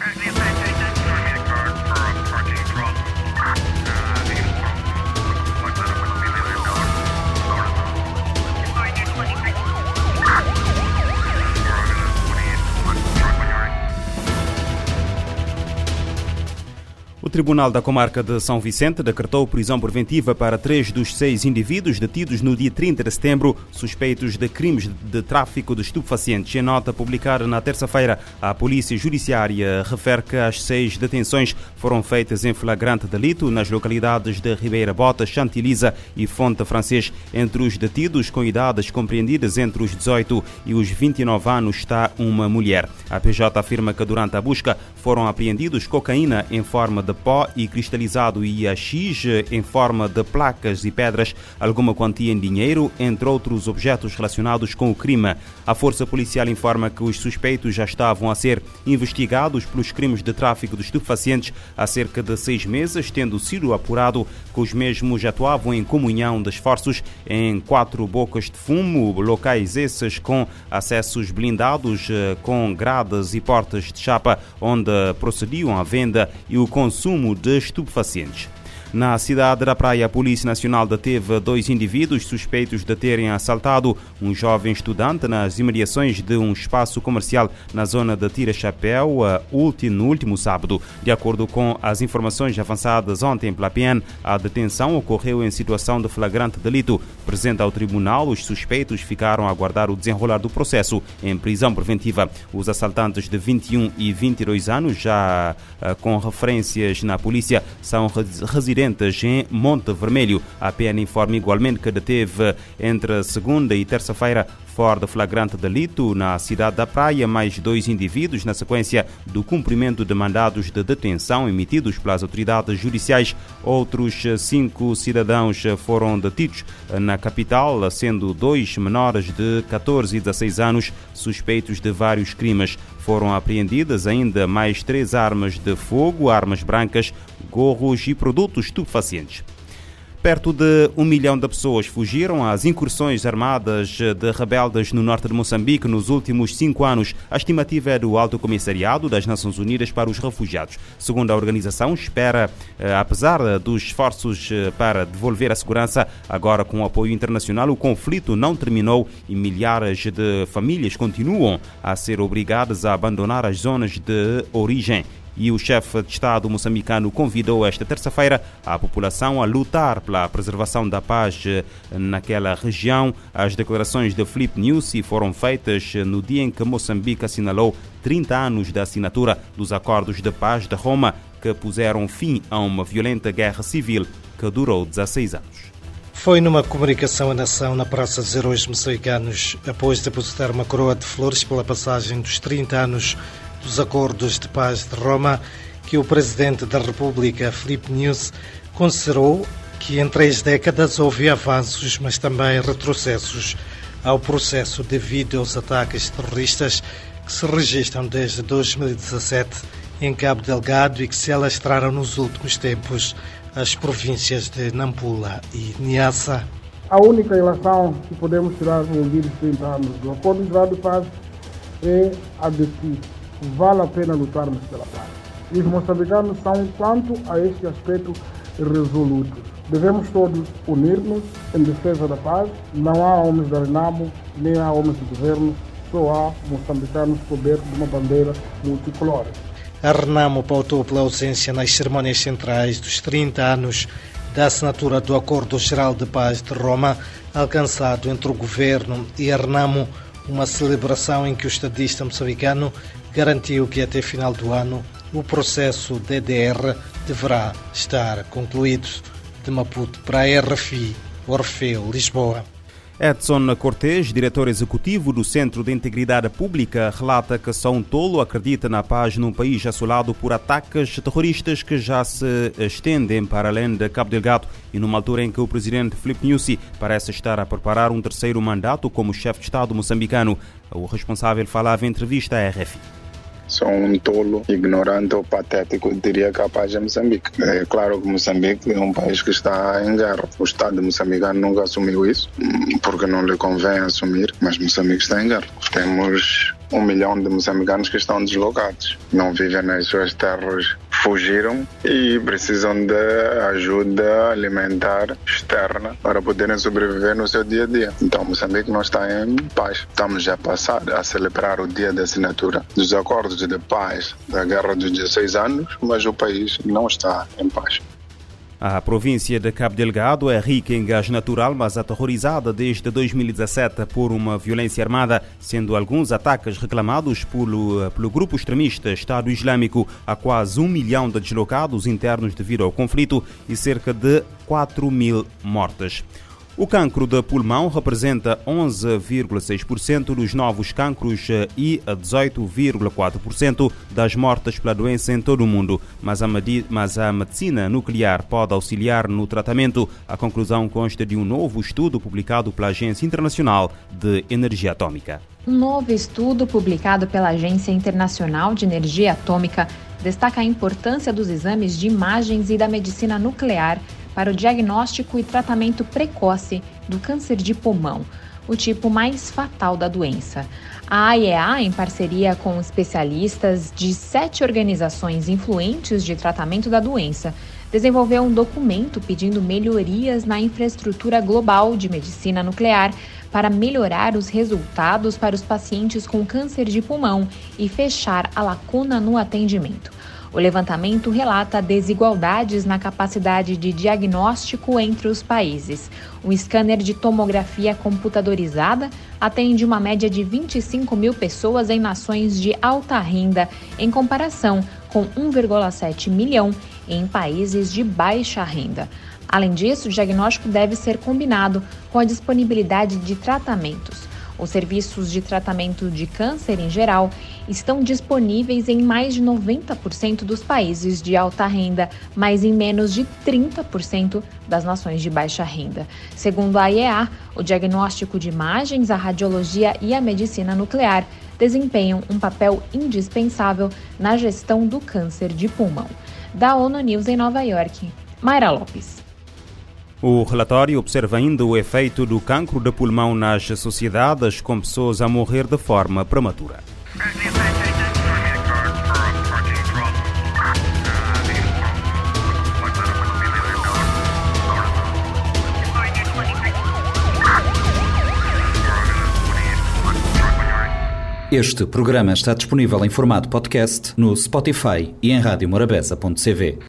Right, O Tribunal da Comarca de São Vicente decretou prisão preventiva para três dos seis indivíduos detidos no dia 30 de setembro, suspeitos de crimes de tráfico de estupefacientes. Em nota publicada na terça-feira, a Polícia Judiciária refere que as seis detenções foram feitas em flagrante delito nas localidades de Ribeira Bota, Chantiliza e Fonte Francês. Entre os detidos com idades compreendidas entre os 18 e os 29 anos está uma mulher. A PJ afirma que durante a busca foram apreendidos cocaína em forma de de pó e cristalizado IAX em forma de placas e pedras, alguma quantia em dinheiro, entre outros objetos relacionados com o crime. A Força Policial informa que os suspeitos já estavam a ser investigados pelos crimes de tráfico de estupefacientes há cerca de seis meses, tendo sido apurado que os mesmos atuavam em comunhão de esforços em quatro bocas de fumo, locais esses com acessos blindados, eh, com grades e portas de chapa, onde procediam à venda e o consumo consumo de estupefacientes. Na cidade da Praia, a Polícia Nacional deteve dois indivíduos suspeitos de terem assaltado um jovem estudante nas imediações de um espaço comercial na zona de Tira Chapéu no último sábado. De acordo com as informações avançadas ontem pela PN, a detenção ocorreu em situação de flagrante delito. Presente ao tribunal, os suspeitos ficaram a aguardar o desenrolar do processo em prisão preventiva. Os assaltantes de 21 e 22 anos, já eh, com referências na polícia, são residentes em Monte Vermelho. A PN informa igualmente que deteve entre segunda e terça-feira fora de flagrante delito na cidade da Praia mais dois indivíduos na sequência do cumprimento de mandados de detenção emitidos pelas autoridades judiciais. Outros cinco cidadãos foram detidos na capital, sendo dois menores de 14 e 16 anos suspeitos de vários crimes. Foram apreendidas ainda mais três armas de fogo, armas brancas, gorros e produtos estupefacientes. Perto de um milhão de pessoas fugiram às incursões armadas de rebeldes no norte de Moçambique nos últimos cinco anos. A estimativa é do Alto Comissariado das Nações Unidas para os Refugiados. Segundo a organização, espera, eh, apesar dos esforços eh, para devolver a segurança, agora com o apoio internacional, o conflito não terminou e milhares de famílias continuam a ser obrigadas a abandonar as zonas de origem e o chefe de Estado moçambicano convidou esta terça-feira a população a lutar pela preservação da paz eh, naquela região. As declarações de Flip News foram feitas no dia em que Moçambique assinalou 30 anos da assinatura dos Acordos de Paz de Roma, que puseram fim a uma violenta guerra civil que durou 16 anos. Foi numa comunicação à nação na Praça dos Heróis Moçambicanos, após depositar uma coroa de flores pela passagem dos 30 anos dos Acordos de Paz de Roma, que o Presidente da República, Filipe Nunes, considerou que em três décadas houve avanços, mas também retrocessos ao processo devido aos ataques terroristas que se registram desde 2017 em Cabo Delgado e que se alastraram nos últimos tempos as províncias de Nampula e Niassa. A única relação que podemos tirar ouvido de 30 anos do Acordo de Paz é a de que vale a pena lutarmos pela paz. E os moçambicanos são, quanto a este aspecto, resolutos. Devemos todos unir-nos em defesa da paz. Não há homens da Renamo, nem há homens do governo, só há moçambicanos cobertos de uma bandeira multicolor. A Renamo pautou pela ausência nas cerimônias centrais dos 30 anos da assinatura do Acordo Geral de Paz de Roma, alcançado entre o governo e a Renamo, uma celebração em que o estadista moçambicano garantiu que até final do ano o processo DDR deverá estar concluído. De Maputo para a RFI, Orfeu, Lisboa. Edson Cortes, diretor executivo do Centro de Integridade Pública, relata que um tolo acredita na paz num país assolado por ataques terroristas que já se estendem para além de Cabo Delgado e numa altura em que o presidente Filipe Nyusi parece estar a preparar um terceiro mandato como chefe de Estado moçambicano. O responsável falava em entrevista à RFI sou um tolo, ignorante ou patético, diria capaz de Moçambique. É claro que Moçambique é um país que está em guerra. O Estado moçambicano nunca assumiu isso, porque não lhe convém assumir, mas Moçambique está em guerra. Temos um milhão de moçambicanos que estão deslocados, não vivem nas suas terras, fugiram e precisam de ajuda alimentar externa para poderem sobreviver no seu dia a dia. Então, Moçambique não está em paz. Estamos já a passar a celebrar o dia da assinatura dos acordos de paz da Guerra dos 16 anos, mas o país não está em paz. A província de Cabo Delgado é rica em gás natural, mas aterrorizada desde 2017 por uma violência armada, sendo alguns ataques reclamados pelo, pelo grupo extremista Estado Islâmico. Há quase um milhão de deslocados internos devido ao conflito e cerca de 4 mil mortes. O cancro de pulmão representa 11,6% dos novos cancros e 18,4% das mortes pela doença em todo o mundo. Mas a, mas a medicina nuclear pode auxiliar no tratamento. A conclusão consta de um novo estudo publicado pela Agência Internacional de Energia Atômica. Um novo estudo publicado pela Agência Internacional de Energia Atômica destaca a importância dos exames de imagens e da medicina nuclear para o diagnóstico e tratamento precoce do câncer de pulmão, o tipo mais fatal da doença. A AIEA, em parceria com especialistas de sete organizações influentes de tratamento da doença, desenvolveu um documento pedindo melhorias na infraestrutura global de medicina nuclear para melhorar os resultados para os pacientes com câncer de pulmão e fechar a lacuna no atendimento. O levantamento relata desigualdades na capacidade de diagnóstico entre os países. Um scanner de tomografia computadorizada atende uma média de 25 mil pessoas em nações de alta renda, em comparação com 1,7 milhão em países de baixa renda. Além disso, o diagnóstico deve ser combinado com a disponibilidade de tratamentos. Os serviços de tratamento de câncer em geral estão disponíveis em mais de 90% dos países de alta renda, mas em menos de 30% das nações de baixa renda. Segundo a IEA, o diagnóstico de imagens, a radiologia e a medicina nuclear desempenham um papel indispensável na gestão do câncer de pulmão. Da ONU News em Nova York, Mayra Lopes. O relatório observa ainda o efeito do cancro de pulmão nas sociedades com pessoas a morrer de forma prematura. Este programa está disponível em formato podcast no Spotify e em radiomorabeza.cv.